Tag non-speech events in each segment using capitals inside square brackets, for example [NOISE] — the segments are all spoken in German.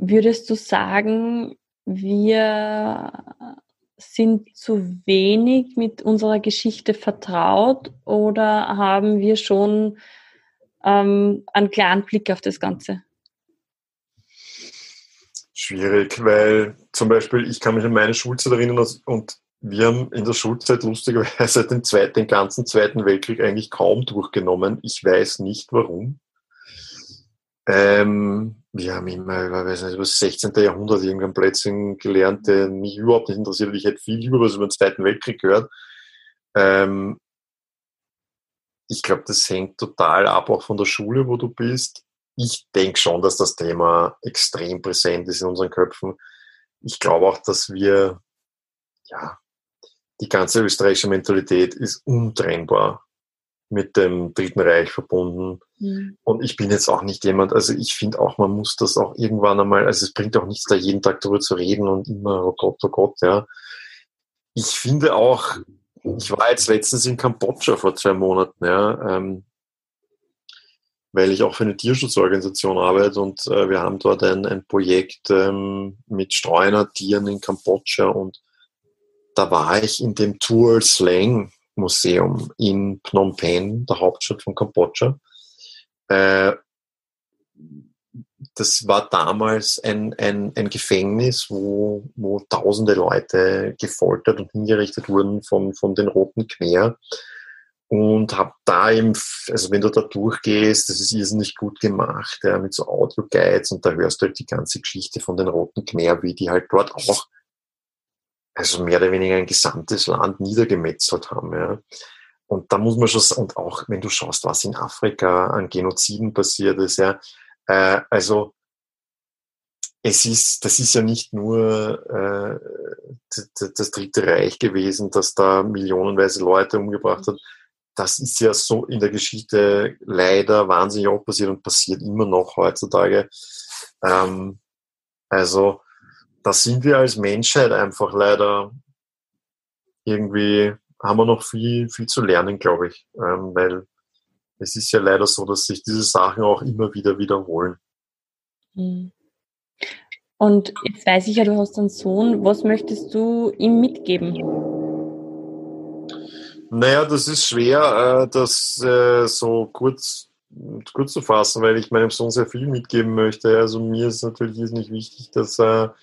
würdest du sagen, wir sind zu wenig mit unserer Geschichte vertraut oder haben wir schon ähm, einen klaren Blick auf das Ganze? Schwierig, weil zum Beispiel ich kann mich an meine Schulzeit erinnern und wir haben in der Schulzeit lustigerweise [LAUGHS] den, zweiten, den ganzen Zweiten Weltkrieg eigentlich kaum durchgenommen. Ich weiß nicht warum. Ähm, wir haben immer über, weiß nicht, über das 16. Jahrhundert irgendein Plätzchen gelernt, der mich überhaupt nicht interessiert. Ich hätte viel lieber was über den Zweiten Weltkrieg gehört. Ähm, ich glaube, das hängt total ab auch von der Schule, wo du bist. Ich denke schon, dass das Thema extrem präsent ist in unseren Köpfen. Ich glaube auch, dass wir, ja, die ganze österreichische Mentalität ist untrennbar mit dem Dritten Reich verbunden. Mhm. Und ich bin jetzt auch nicht jemand, also ich finde auch, man muss das auch irgendwann einmal, also es bringt auch nichts, da jeden Tag darüber zu reden und immer, oh Gott, oh Gott, ja. Ich finde auch, ich war jetzt letztens in Kambodscha vor zwei Monaten, ja, ähm, weil ich auch für eine Tierschutzorganisation arbeite und äh, wir haben dort ein, ein Projekt ähm, mit Streunertieren in Kambodscha und da war ich in dem Tuol Slang Museum in Phnom Penh, der Hauptstadt von Kambodscha. Äh, das war damals ein, ein, ein Gefängnis, wo, wo tausende Leute gefoltert und hingerichtet wurden von, von den Roten Khmer. Und habe da eben, also wenn du da durchgehst, das ist irrsinnig gut gemacht, ja, mit so Audio-Guides und da hörst du halt die ganze Geschichte von den Roten Khmer, wie die halt dort auch also mehr oder weniger ein gesamtes Land niedergemetzelt haben. Ja. Und da muss man schon, und auch wenn du schaust, was in Afrika an Genoziden passiert ist, ja, äh, also es ist, das ist ja nicht nur äh, das, Dritte Reich gewesen, das da millionenweise Leute umgebracht hat. Das ist ja so in der Geschichte leider wahnsinnig auch passiert und passiert immer noch heutzutage. Ähm, also da sind wir als Menschheit einfach leider irgendwie, haben wir noch viel, viel zu lernen, glaube ich. Ähm, weil es ist ja leider so, dass sich diese Sachen auch immer wieder wiederholen. Hm. Und jetzt weiß ich ja, du hast einen Sohn. Was möchtest du ihm mitgeben? Naja, das ist schwer, äh, das äh, so kurz, kurz zu fassen, weil ich meinem Sohn sehr viel mitgeben möchte. Also mir ist natürlich nicht wichtig, dass er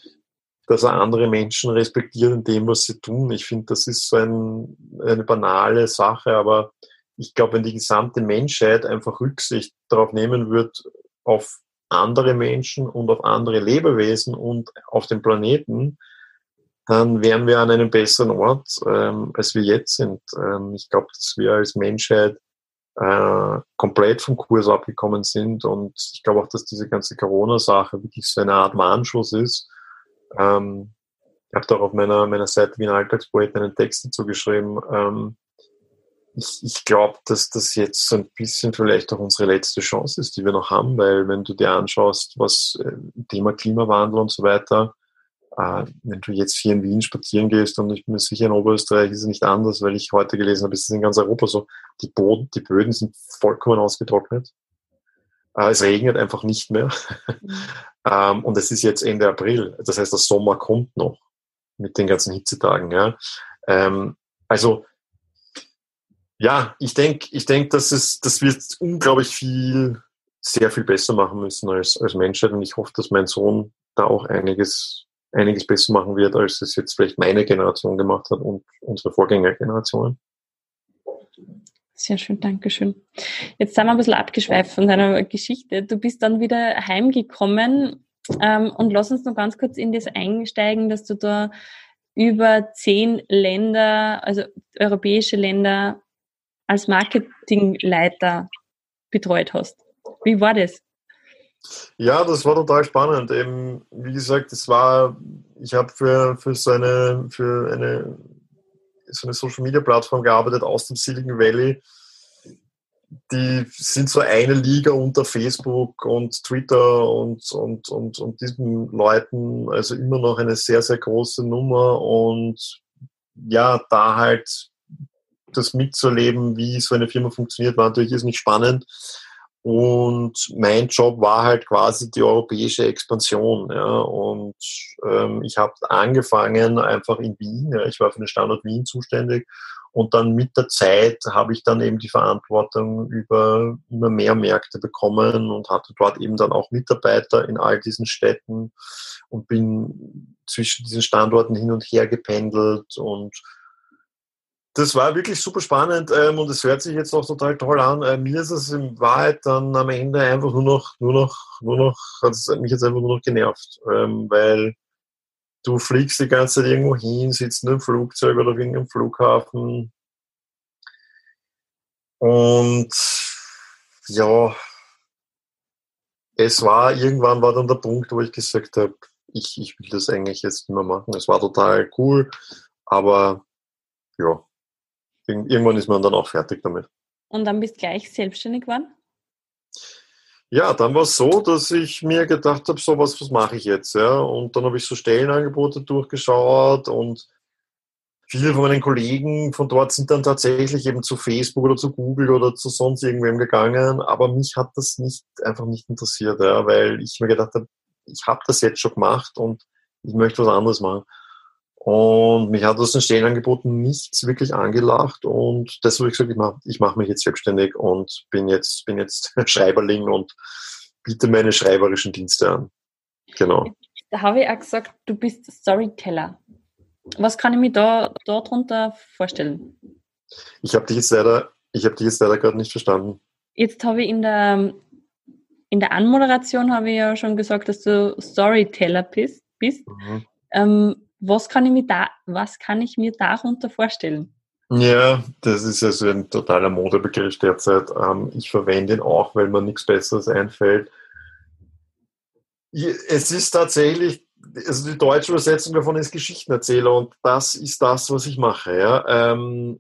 dass er andere Menschen respektiert in dem, was sie tun. Ich finde, das ist so ein, eine banale Sache, aber ich glaube, wenn die gesamte Menschheit einfach Rücksicht darauf nehmen wird, auf andere Menschen und auf andere Lebewesen und auf den Planeten, dann wären wir an einem besseren Ort, ähm, als wir jetzt sind. Ähm, ich glaube, dass wir als Menschheit äh, komplett vom Kurs abgekommen sind und ich glaube auch, dass diese ganze Corona-Sache wirklich so eine Art Warnschuss ist, ähm, ich habe da auf meiner, meiner Seite wie ein Alltagspoet einen Text dazu geschrieben. Ähm, ich, ich glaube, dass das jetzt so ein bisschen vielleicht auch unsere letzte Chance ist, die wir noch haben, weil wenn du dir anschaust, was äh, Thema Klimawandel und so weiter, äh, wenn du jetzt hier in Wien spazieren gehst und ich bin mir sicher, in Oberösterreich ist es nicht anders, weil ich heute gelesen habe, es ist in ganz Europa so, die, Boden, die Böden sind vollkommen ausgetrocknet. Äh, es regnet einfach nicht mehr. Mhm. [LAUGHS] Ähm, und es ist jetzt Ende April. Das heißt, der Sommer kommt noch mit den ganzen Hitzetagen. Ja. Ähm, also, ja, ich denke, ich denk, dass, es, dass wir unglaublich viel, sehr viel besser machen müssen als, als Menschheit. Und ich hoffe, dass mein Sohn da auch einiges, einiges besser machen wird, als es jetzt vielleicht meine Generation gemacht hat und unsere Vorgängergenerationen. Sehr schön, danke schön. Jetzt sind wir ein bisschen abgeschweift von deiner Geschichte. Du bist dann wieder heimgekommen ähm, und lass uns noch ganz kurz in das einsteigen, dass du da über zehn Länder, also europäische Länder, als Marketingleiter betreut hast. Wie war das? Ja, das war total spannend. Eben, wie gesagt, es war, ich habe für, für so eine, für eine so eine Social Media Plattform gearbeitet aus dem Silicon Valley. Die sind so eine Liga unter Facebook und Twitter und, und, und, und diesen Leuten, also immer noch eine sehr, sehr große Nummer und ja, da halt das mitzuerleben, wie so eine Firma funktioniert, war natürlich ist nicht spannend. Und mein Job war halt quasi die europäische Expansion. Ja. Und ähm, ich habe angefangen einfach in Wien. Ja. Ich war für den Standort Wien zuständig. Und dann mit der Zeit habe ich dann eben die Verantwortung über immer mehr Märkte bekommen und hatte dort eben dann auch Mitarbeiter in all diesen Städten und bin zwischen diesen Standorten hin und her gependelt und das war wirklich super spannend ähm, und es hört sich jetzt auch total toll an. Äh, mir ist es in Wahrheit dann am Ende einfach nur noch, nur noch, nur noch, hat es mich jetzt einfach nur noch genervt, ähm, weil du fliegst die ganze Zeit irgendwo hin, sitzt in einem Flugzeug oder auf irgendeinem Flughafen und ja, es war, irgendwann war dann der Punkt, wo ich gesagt habe, ich, ich will das eigentlich jetzt nicht mehr machen. Es war total cool, aber ja, irgendwann ist man dann auch fertig damit. Und dann bist du gleich selbstständig geworden? Ja, dann war es so, dass ich mir gedacht habe, so was, was mache ich jetzt? Ja? Und dann habe ich so Stellenangebote durchgeschaut und viele von meinen Kollegen von dort sind dann tatsächlich eben zu Facebook oder zu Google oder zu sonst irgendwem gegangen, aber mich hat das nicht einfach nicht interessiert, ja, weil ich mir gedacht habe, ich habe das jetzt schon gemacht und ich möchte was anderes machen. Und mich hat aus den Stellenangeboten nichts wirklich angelacht und deshalb habe ich gesagt, ich mache ich mach mich jetzt selbstständig und bin jetzt, bin jetzt [LAUGHS] Schreiberling und biete meine schreiberischen Dienste an. Genau. Da habe ich auch gesagt, du bist Storyteller. Was kann ich mir da darunter vorstellen? Ich habe dich jetzt leider, ich habe dich jetzt leider gerade nicht verstanden. Jetzt habe ich in der in der Anmoderation habe ich ja schon gesagt, dass du Storyteller bist. bist. Mhm. Ähm, was kann ich mir da, was kann ich mir darunter vorstellen? Ja, das ist ja so ein totaler Modebegriff derzeit. Ähm, ich verwende ihn auch, weil mir nichts Besseres einfällt. Es ist tatsächlich, also die deutsche Übersetzung davon ist Geschichtenerzähler und das ist das, was ich mache. Ja. Ähm,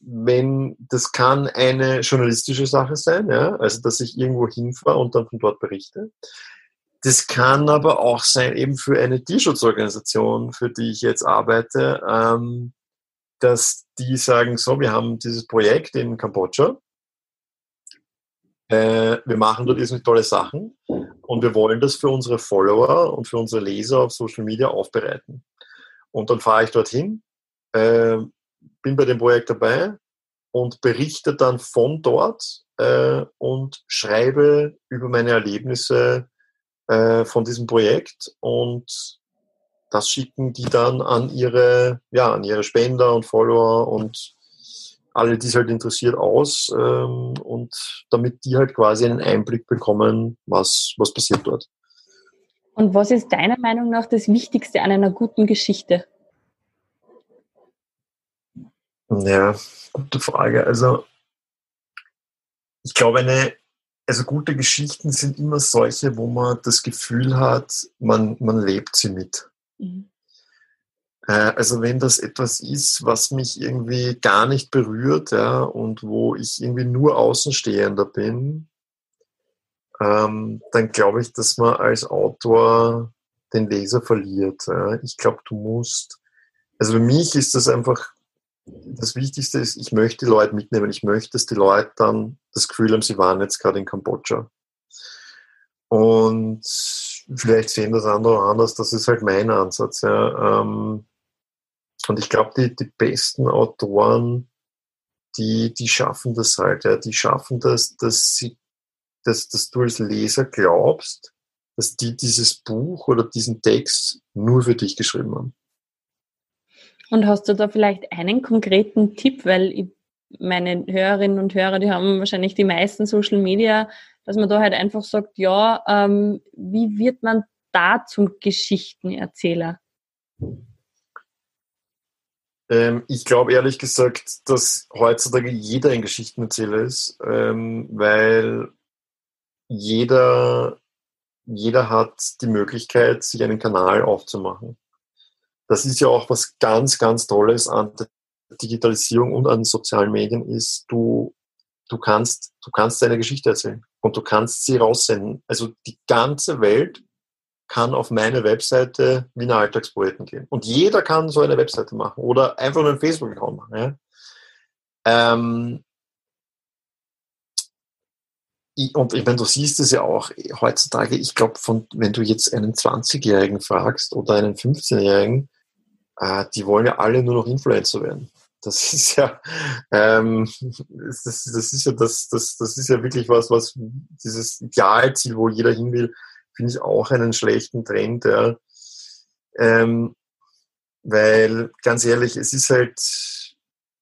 wenn, das kann eine journalistische Sache sein, ja, also dass ich irgendwo hinfahre und dann von dort berichte. Das kann aber auch sein, eben für eine Tierschutzorganisation, für die ich jetzt arbeite, ähm, dass die sagen, so, wir haben dieses Projekt in Kambodscha, äh, wir machen dort irrsinnig tolle Sachen und wir wollen das für unsere Follower und für unsere Leser auf Social Media aufbereiten. Und dann fahre ich dorthin, äh, bin bei dem Projekt dabei und berichte dann von dort äh, und schreibe über meine Erlebnisse äh, von diesem Projekt und das schicken die dann an ihre, ja, an ihre Spender und Follower und alle, die es halt interessiert, aus ähm, und damit die halt quasi einen Einblick bekommen, was, was passiert dort. Und was ist deiner Meinung nach das Wichtigste an einer guten Geschichte? Ja, gute Frage. Also ich glaube, eine, also gute Geschichten sind immer solche, wo man das Gefühl hat, man, man lebt sie mit. Mhm. Äh, also wenn das etwas ist, was mich irgendwie gar nicht berührt, ja, und wo ich irgendwie nur Außenstehender bin, ähm, dann glaube ich, dass man als Autor den Leser verliert. Ja. Ich glaube, du musst, also für mich ist das einfach das Wichtigste ist, ich möchte die Leute mitnehmen. Ich möchte, dass die Leute dann das Gefühl haben, sie waren jetzt gerade in Kambodscha. Und vielleicht sehen das andere anders. Das ist halt mein Ansatz. Ja. Ähm, und ich glaube, die, die besten Autoren, die, die schaffen das halt. Ja. Die schaffen das, dass, sie, dass, dass du als Leser glaubst, dass die dieses Buch oder diesen Text nur für dich geschrieben haben. Und hast du da vielleicht einen konkreten Tipp, weil ich, meine Hörerinnen und Hörer, die haben wahrscheinlich die meisten Social Media, dass man da halt einfach sagt, ja, ähm, wie wird man da zum Geschichtenerzähler? Ähm, ich glaube ehrlich gesagt, dass heutzutage jeder ein Geschichtenerzähler ist, ähm, weil jeder, jeder hat die Möglichkeit, sich einen Kanal aufzumachen das ist ja auch was ganz, ganz Tolles an der Digitalisierung und an sozialen Medien ist, du, du kannst, du kannst deine Geschichte erzählen und du kannst sie raussenden. Also die ganze Welt kann auf meine Webseite Wiener Alltagspoeten gehen. Und jeder kann so eine Webseite machen oder einfach nur einen Facebook-Account machen. Ja? Ähm, und ich meine, du siehst es ja auch heutzutage, ich glaube, wenn du jetzt einen 20-Jährigen fragst oder einen 15-Jährigen, äh, die wollen ja alle nur noch Influencer werden. Das [LAUGHS] ist ja, ähm, das, das, ist ja das, das, das ist ja wirklich was, was dieses Idealziel, wo jeder hin will, finde ich auch einen schlechten Trend, ja. Ähm, weil ganz ehrlich, es ist halt,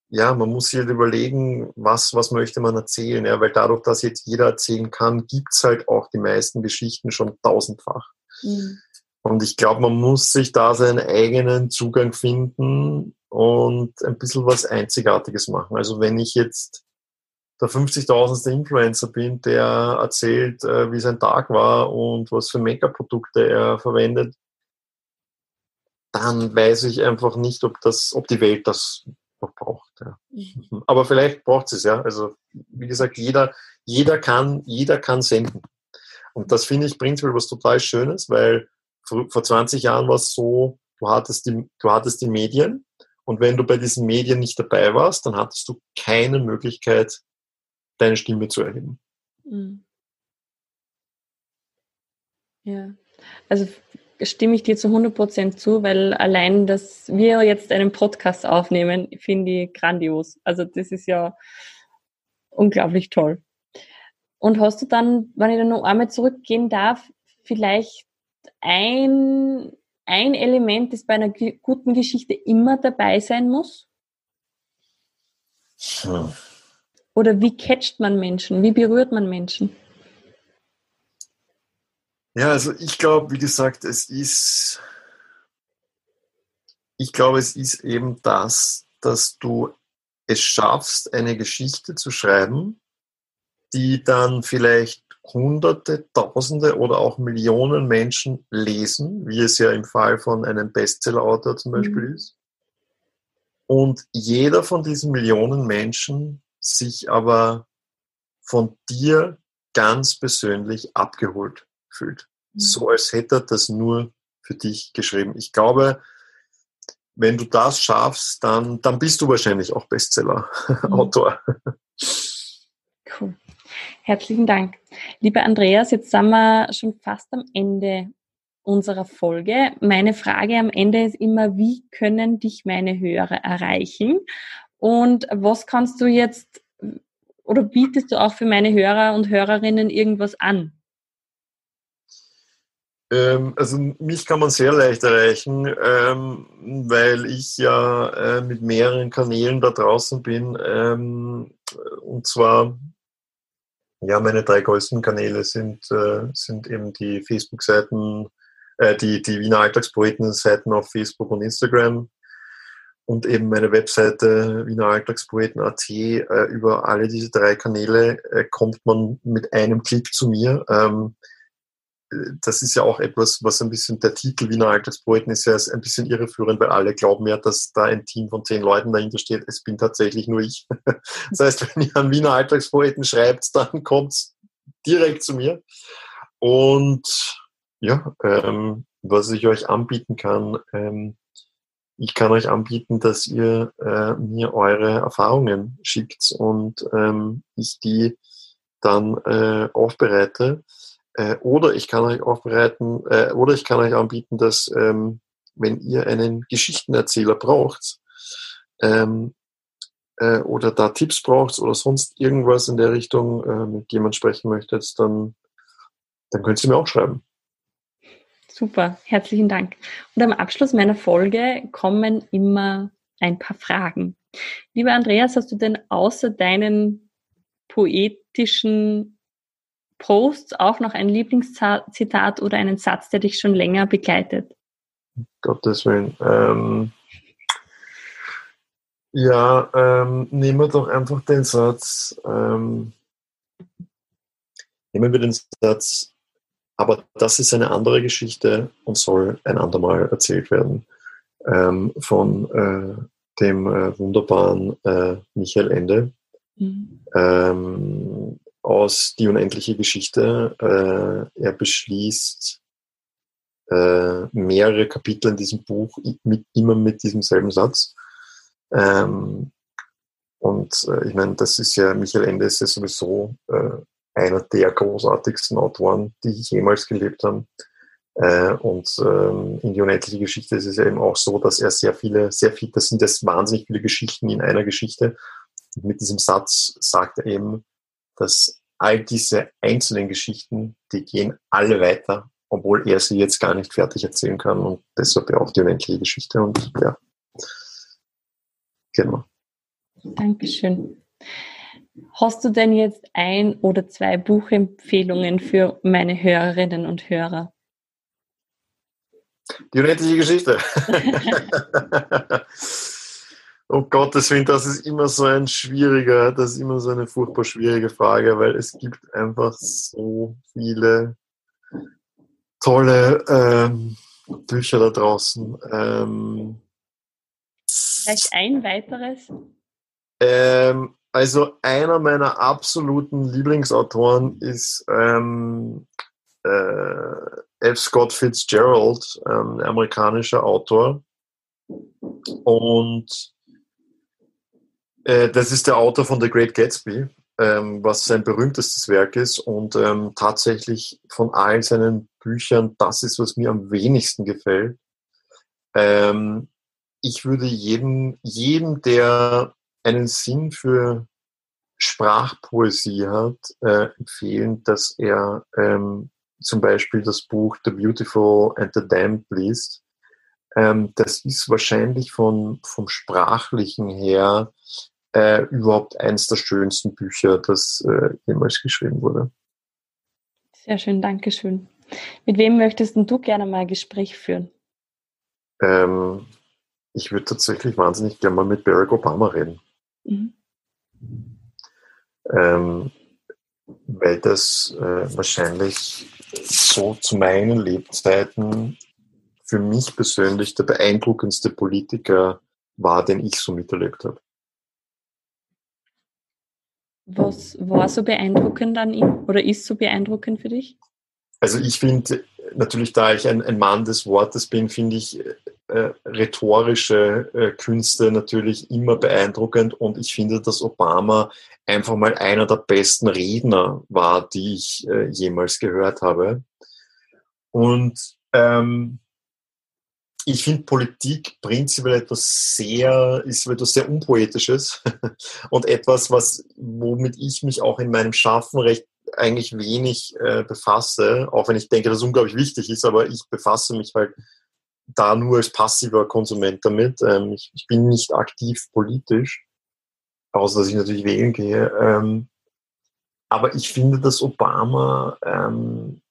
ja, man muss sich halt überlegen, was, was möchte man erzählen, ja, weil dadurch, dass jetzt jeder erzählen kann, gibt es halt auch die meisten Geschichten schon tausendfach. Mhm. Und ich glaube, man muss sich da seinen eigenen Zugang finden und ein bisschen was Einzigartiges machen. Also wenn ich jetzt der 50.000. Influencer bin, der erzählt, äh, wie sein Tag war und was für Make-up-Produkte er verwendet, dann weiß ich einfach nicht, ob das, ob die Welt das noch braucht. Ja. Mhm. Aber vielleicht braucht es ja. Also wie gesagt, jeder, jeder kann, jeder kann senden. Und das finde ich prinzipiell was total Schönes, weil vor 20 Jahren war es so, du hattest die, du hattest die Medien und wenn du bei diesen Medien nicht dabei warst, dann hattest du keine Möglichkeit, deine Stimme zu erheben. Mhm. Ja, also stimme ich dir zu 100% zu, weil allein, dass wir jetzt einen Podcast aufnehmen, finde ich grandios. Also das ist ja unglaublich toll. Und hast du dann, wenn ich dann noch einmal zurückgehen darf, vielleicht ein, ein Element, das bei einer guten Geschichte immer dabei sein muss? Hm. Oder wie catcht man Menschen? Wie berührt man Menschen? Ja, also ich glaube, wie gesagt, es ist, ich glaube, es ist eben das, dass du es schaffst, eine Geschichte zu schreiben, die dann vielleicht Hunderte, Tausende oder auch Millionen Menschen lesen, wie es ja im Fall von einem Bestseller-Autor zum Beispiel mhm. ist. Und jeder von diesen Millionen Menschen sich aber von dir ganz persönlich abgeholt fühlt. Mhm. So als hätte er das nur für dich geschrieben. Ich glaube, wenn du das schaffst, dann, dann bist du wahrscheinlich auch Bestseller-Autor. Mhm. [LAUGHS] Cool. Herzlichen Dank. Lieber Andreas, jetzt sind wir schon fast am Ende unserer Folge. Meine Frage am Ende ist immer, wie können dich meine Hörer erreichen? Und was kannst du jetzt oder bietest du auch für meine Hörer und Hörerinnen irgendwas an? Ähm, also mich kann man sehr leicht erreichen, ähm, weil ich ja äh, mit mehreren Kanälen da draußen bin. Ähm, und zwar, ja, meine drei größten Kanäle sind, äh, sind eben die Facebook-Seiten, äh, die, die Wiener Alltagspoeten-Seiten auf Facebook und Instagram und eben meine Webseite Wiener Alltagspoeten.at. Äh, über alle diese drei Kanäle äh, kommt man mit einem Klick zu mir. Ähm, das ist ja auch etwas, was ein bisschen der Titel Wiener Alltagspoeten ist ja ein bisschen irreführend, weil alle glauben ja, dass da ein Team von zehn Leuten dahinter steht. Es bin tatsächlich nur ich. [LAUGHS] Das heißt, wenn ihr an Wiener Alltagspoeten schreibt, dann kommt es direkt zu mir. Und ja, ähm, was ich euch anbieten kann, ähm, ich kann euch anbieten, dass ihr äh, mir eure Erfahrungen schickt und ähm, ich die dann äh, aufbereite. Äh, oder ich kann euch aufbereiten, äh, oder ich kann euch anbieten, dass ähm, wenn ihr einen Geschichtenerzähler braucht ähm, äh, oder da Tipps braucht oder sonst irgendwas in der Richtung äh, mit jemand sprechen möchtet, dann, dann könnt ihr mir auch schreiben. Super, herzlichen Dank. Und am Abschluss meiner Folge kommen immer ein paar Fragen. Lieber Andreas, hast du denn außer deinen poetischen Posts auch noch ein Lieblingszitat oder einen Satz, der dich schon länger begleitet? Gottes Willen. Ähm, ja, ähm, nehmen wir doch einfach den Satz. Ähm, nehmen wir den Satz, aber das ist eine andere Geschichte und soll ein andermal erzählt werden ähm, von äh, dem äh, wunderbaren äh, Michael Ende mhm. Aus Die unendliche Geschichte. Äh, er beschließt äh, mehrere Kapitel in diesem Buch mit, immer mit diesem selben Satz. Ähm, und äh, ich meine, das ist ja, Michael Ende ist ja sowieso einer der großartigsten Autoren, die jemals gelebt haben. Äh, und ähm, in die unendliche Geschichte ist es eben auch so, dass er sehr viele, sehr viel, das sind jetzt wahnsinnig viele Geschichten in einer Geschichte. Und mit diesem Satz sagt er eben, dass all diese einzelnen Geschichten, die gehen alle weiter, obwohl er sie jetzt gar nicht fertig erzählen kann und deshalb ja auch die unendliche Geschichte und ja. Genau. Dankeschön. Hast du denn jetzt ein oder zwei Buchempfehlungen für meine Hörerinnen und Hörer? Die unendliche Geschichte. [LAUGHS] [LAUGHS] um Gottes Willen, das ist immer so ein schwieriger, das ist immer so eine furchtbar schwierige Frage, weil es gibt einfach so viele tolle ähm, Bücher da draußen. Ähm, Vielleicht ein weiteres? Ähm, also einer meiner absoluten Lieblingsautoren ist ähm, äh, F. Scott Fitzgerald, ähm, amerikanischer Autor. Und äh, das ist der Autor von The Great Gatsby, ähm, was sein berühmtestes Werk ist und ähm, tatsächlich von allen seinen Büchern das ist, was mir am wenigsten gefällt. Ähm, ich würde jedem, jedem, der einen Sinn für Sprachpoesie hat, äh, empfehlen, dass er ähm, zum Beispiel das Buch The Beautiful and the Damned liest. Ähm, das ist wahrscheinlich von, vom Sprachlichen her äh, überhaupt eines der schönsten Bücher, das äh, jemals geschrieben wurde. Sehr schön, danke schön. Mit wem möchtest du gerne mal Gespräch führen? Ähm, ich würde tatsächlich wahnsinnig gerne mal mit Barack Obama reden. Mhm. Ähm, weil das äh, wahrscheinlich so zu meinen Lebzeiten für mich persönlich der beeindruckendste Politiker war, den ich so miterlebt habe. Was war so beeindruckend an ihm oder ist so beeindruckend für dich? Also ich finde, natürlich da ich ein, ein, Mann des Wortes bin, finde ich äh, rhetorische äh, Künste natürlich immer beeindruckend und ich finde, dass Obama einfach mal einer der besten Redner war, die ich äh, jemals gehört habe. Und ähm, ich finde Politik prinzipiell etwas sehr, ist etwas sehr Unpoetisches [LAUGHS] und etwas, was, womit ich mich auch in meinem Schaffen recht eigentlich wenig äh, befasse, auch wenn ich denke, dass es unglaublich wichtig ist, aber ich befasse mich halt da nur als passiver Konsument damit. Ähm, ich, ich, bin nicht aktiv politisch, außer dass ich natürlich wählen gehe. Ähm, aber ich finde, dass Obama ähm,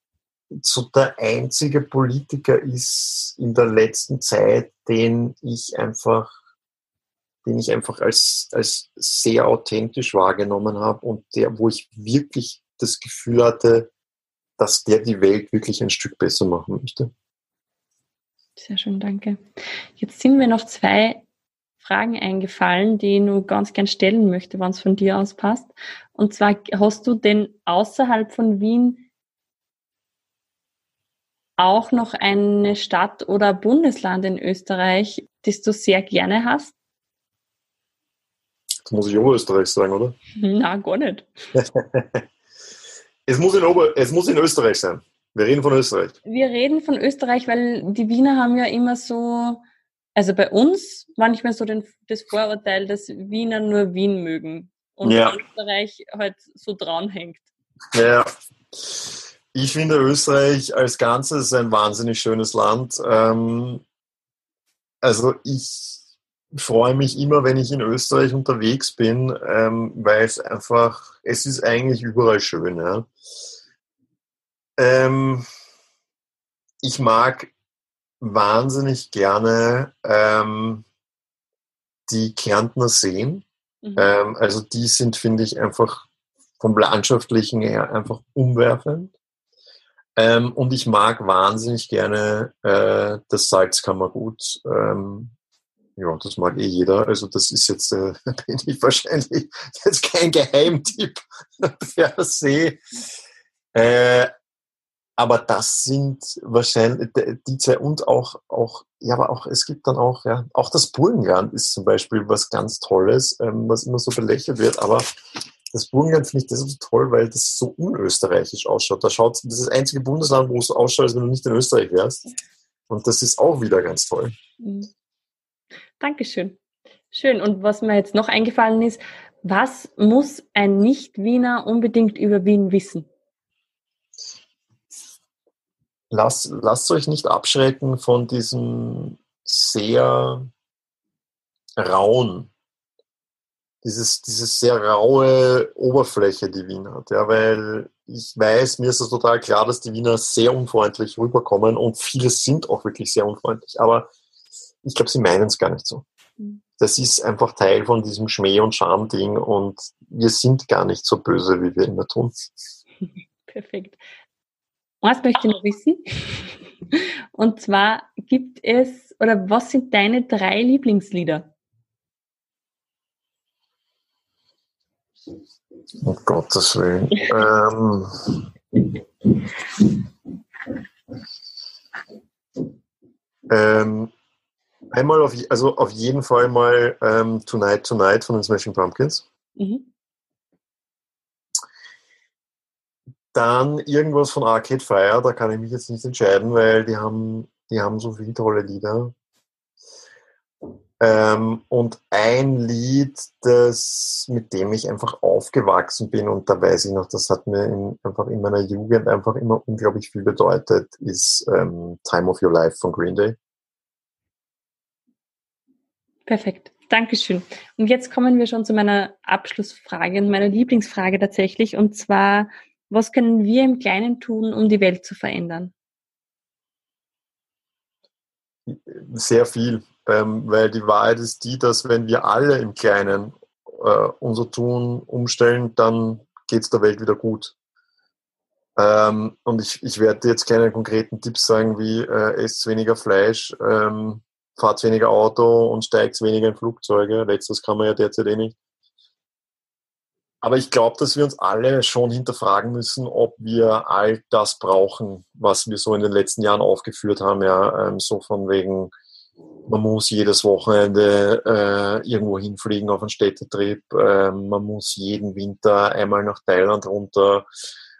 so der einzige Politiker ist in der letzten Zeit, den ich einfach, den ich einfach als, als sehr authentisch wahrgenommen habe und der, wo ich wirklich das Gefühl hatte, dass der die Welt wirklich ein Stück besser machen möchte. Sehr schön, danke. Jetzt sind mir noch zwei Fragen eingefallen, die ich nur ganz gern stellen möchte, wann es von dir aus passt. Und zwar hast du denn außerhalb von Wien auch noch eine Stadt oder Bundesland in Österreich, das du sehr gerne hast? Das muss ich Oberösterreich sagen, oder? Na, gar nicht. [LAUGHS] es, muss in Ober es muss in Österreich sein. Wir reden von Österreich. Wir reden von Österreich, weil die Wiener haben ja immer so, also bei uns manchmal so den, das Vorurteil, dass Wiener nur Wien mögen und ja. Österreich halt so dranhängt. Ja. Ich finde Österreich als Ganzes ein wahnsinnig schönes Land. Ähm, also ich freue mich immer, wenn ich in Österreich unterwegs bin, ähm, weil es einfach, es ist eigentlich überall schön. Ja. Ähm, ich mag wahnsinnig gerne die Kärntner Seen. Mhm. Also die sind, finde ich, einfach vom Landschaftlichen her einfach umwerfend. Ähm, und ich mag wahnsinnig gerne äh, das Salzkammergut. Ähm, ja, das mag eh jeder. Also das ist jetzt, äh, [LAUGHS] bin ich wahrscheinlich [LAUGHS] jetzt kein Geheimtipp [LAUGHS] per se. Äh, aber das sind wahrscheinlich die zwei und auch, auch, ja, aber auch, es gibt dann auch, ja, auch das Burgenland ist zum Beispiel was ganz Tolles, ähm, was immer so belächelt wird, aber das Burgenland finde ich deshalb so toll, weil das so unösterreichisch ausschaut. Da schaut, das ist das einzige Bundesland, wo es so ausschaut, als wenn du nicht in Österreich wärst. Und das ist auch wieder ganz toll. Mhm. Dankeschön. Schön. Und was mir jetzt noch eingefallen ist, was muss ein Nicht-Wiener unbedingt über Wien wissen? Lasst, lasst euch nicht abschrecken von diesem sehr rauen, dieses, dieses sehr raue Oberfläche, die Wien hat. Ja, weil ich weiß, mir ist es total klar, dass die Wiener sehr unfreundlich rüberkommen und viele sind auch wirklich sehr unfreundlich. Aber ich glaube, sie meinen es gar nicht so. Mhm. Das ist einfach Teil von diesem Schmäh- und Scham-Ding und wir sind gar nicht so böse, wie wir immer tun. [LAUGHS] Perfekt. Was möchte ich noch wissen? [LAUGHS] Und zwar gibt es, oder was sind deine drei Lieblingslieder? Um Gottes Willen. ähm, ähm, einmal auf, also auf jeden Fall mal ähm, Tonight Tonight von den Smashing Pumpkins. Mhm. Dann irgendwas von Arcade Fire, da kann ich mich jetzt nicht entscheiden, weil die haben, die haben so viele tolle Lieder. Ähm, und ein Lied, das, mit dem ich einfach aufgewachsen bin, und da weiß ich noch, das hat mir in, einfach in meiner Jugend einfach immer unglaublich viel bedeutet, ist ähm, Time of Your Life von Green Day. Perfekt. Dankeschön. Und jetzt kommen wir schon zu meiner Abschlussfrage und meiner Lieblingsfrage tatsächlich. Und zwar, was können wir im Kleinen tun, um die Welt zu verändern? Sehr viel, ähm, weil die Wahrheit ist die, dass wenn wir alle im Kleinen äh, unser Tun umstellen, dann geht es der Welt wieder gut. Ähm, und ich, ich werde jetzt keine konkreten Tipps sagen, wie äh, esst weniger Fleisch, ähm, fahrt weniger Auto und steigt weniger in Flugzeuge. Letztes kann man ja derzeit eh nicht. Aber ich glaube, dass wir uns alle schon hinterfragen müssen, ob wir all das brauchen, was wir so in den letzten Jahren aufgeführt haben. Ja, ähm, so von wegen, man muss jedes Wochenende äh, irgendwo hinfliegen auf einen Städtetrip. Äh, man muss jeden Winter einmal nach Thailand runter,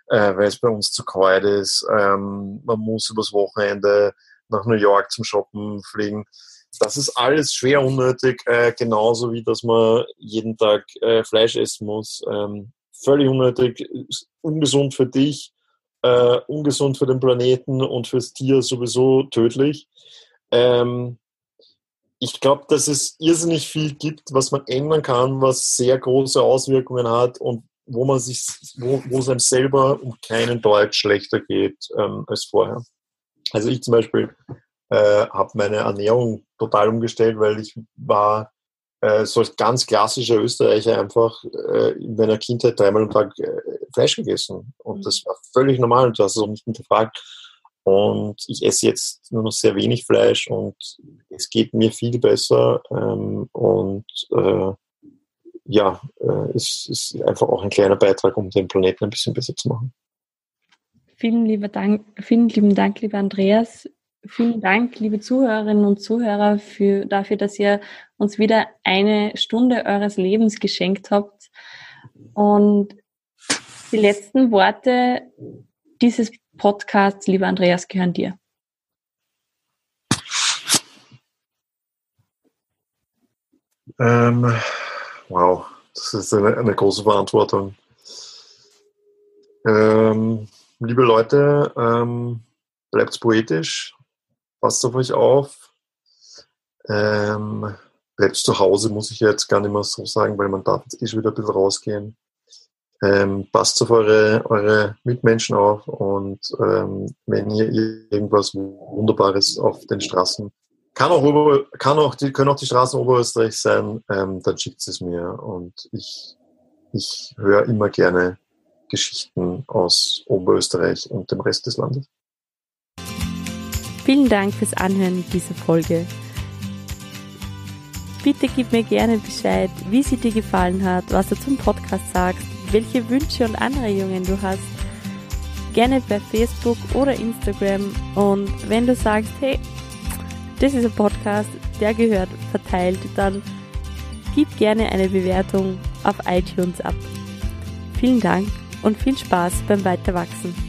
äh, weil es bei uns zu kalt ist. Ähm, man muss übers Wochenende nach New York zum Shoppen fliegen das ist alles schwer unnötig, äh, genauso wie dass man jeden Tag äh, Fleisch essen muss. Ähm, völlig unnötig, ungesund für dich, äh, ungesund für den Planeten und fürs Tier sowieso tödlich. Ähm, ich glaube, dass es irrsinnig viel gibt, was man ändern kann, was sehr große Auswirkungen hat und wo man sich, wo, wo es einem selber um keinen Deutsch schlechter geht ähm, als vorher. Also ich zum Beispiel äh, habe meine Ernährung total umgestellt, weil ich war äh, so als ganz klassischer Österreicher einfach äh, in meiner Kindheit dreimal am Tag äh, Fleisch gegessen. Und das war völlig normal und du hast es auch nicht hinterfragt. Und ich esse jetzt nur noch sehr wenig Fleisch und es geht mir viel besser. Ähm, und äh, ja, äh, es ist einfach auch ein kleiner Beitrag, um den Planeten ein bisschen besser zu machen. Vielen, lieber Dank, vielen lieben Dank, lieber Andreas, Vielen Dank, liebe Zuhörerinnen und Zuhörer, für, dafür, dass ihr uns wieder eine Stunde eures Lebens geschenkt habt. Und die letzten Worte dieses Podcasts, lieber Andreas, gehören dir. Ähm, wow, das ist eine, eine große Verantwortung. Ähm, liebe Leute, ähm, bleibt poetisch, passt auf euch auf. Ähm, bleibt zu Hause, muss ich jetzt gar nicht mehr so sagen, weil man darf jetzt eh schon wieder ein bisschen rausgehen. Ähm, passt auf eure, eure Mitmenschen auf und ähm, wenn ihr irgendwas Wunderbares auf den Straßen, kann auch, über, kann auch die, können auch die Straßen Oberösterreich sein, ähm, dann schickt es mir und ich, ich höre immer gerne Geschichten aus Oberösterreich und dem Rest des Landes. Vielen Dank fürs Anhören dieser Folge. Bitte gib mir gerne Bescheid, wie sie dir gefallen hat, was du zum Podcast sagst, welche Wünsche und Anregungen du hast. Gerne bei Facebook oder Instagram. Und wenn du sagst, hey, das ist ein Podcast, der gehört verteilt, dann gib gerne eine Bewertung auf iTunes ab. Vielen Dank und viel Spaß beim Weiterwachsen.